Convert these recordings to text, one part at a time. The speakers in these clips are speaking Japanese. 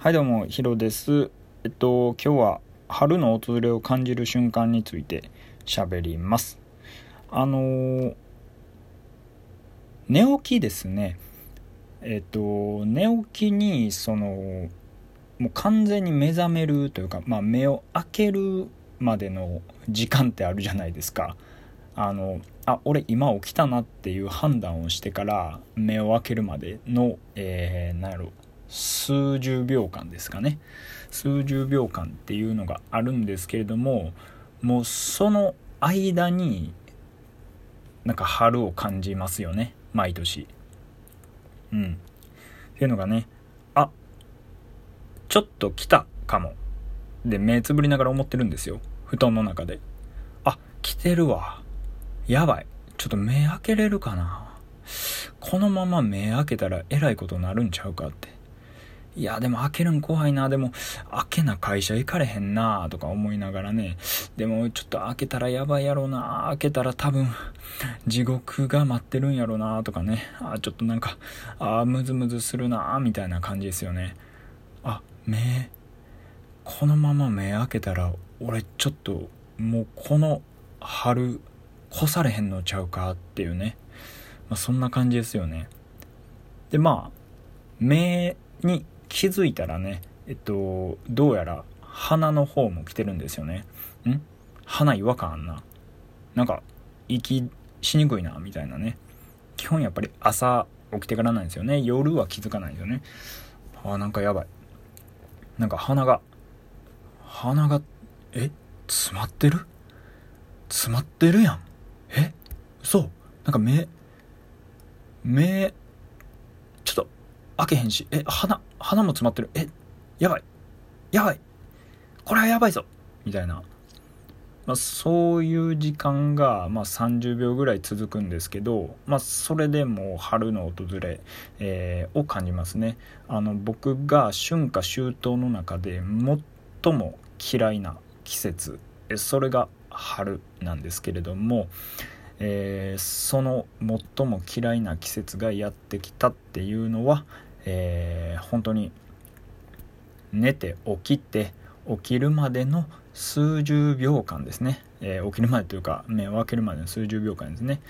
はいどうもヒロです。えっと今日は春の訪れを感じる瞬間について喋ります。あのー、寝起きですね。えっと寝起きにそのもう完全に目覚めるというか、まあ、目を開けるまでの時間ってあるじゃないですか。あのあ俺今起きたなっていう判断をしてから目を開けるまでの、えー、何やろ数十秒間ですかね。数十秒間っていうのがあるんですけれどももうその間になんか春を感じますよね。毎年。うん。っていうのがねあちょっと来たかも。で目つぶりながら思ってるんですよ。布団の中で。あ来てるわ。やばい。ちょっと目開けれるかな。このまま目開けたらえらいことになるんちゃうかって。いや、でも開けるん怖いな。でも、開けな会社行かれへんなとか思いながらね。でも、ちょっと開けたらやばいやろうな開けたら多分、地獄が待ってるんやろうなとかね。あ、ちょっとなんか、あムズムズするなみたいな感じですよね。あ、目、このまま目開けたら、俺ちょっと、もうこの春、越されへんのちゃうかっていうね。まあ、そんな感じですよね。で、まあ、目に気づいたらねえっとどうやら鼻の方も来てるんですよね。ん？鼻違和感あんな。なんか息しにくいなみたいなね。基本やっぱり朝起きてからなんですよね。夜は気づかないですよね。あーなんかやばい。なんか鼻が鼻がえ？詰まってる？詰まってるやん。え？そうなんか目目開けへんし。え鼻鼻も詰まってる。えやばい。やばい。これはやばいぞ。みたいな、まあ、そういう時間が、まあ、30秒ぐらい続くんですけど、まあ、それでも春の訪れ、えー、を感じますね。あの僕が春夏秋冬の中で最も嫌いな季節。それが春なんですけれども、えー、その最も嫌いな季節がやってきたっていうのは、えー、本当に寝て起きて起きるまでの数十秒間ですね、えー、起きるまでというか目を開けるまでの数十秒間ですね。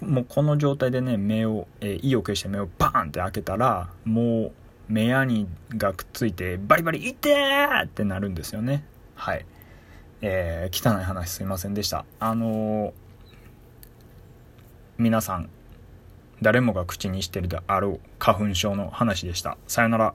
もうこの状態でね目を、えー、意を決して目をバーンって開けたらもう目やにがくっついてバリバリ「いて!」ってなるんですよね。はい。えー、汚い話すいませんでした。あのー、皆さん誰もが口にしてるであろう花粉症の話でした。さよなら。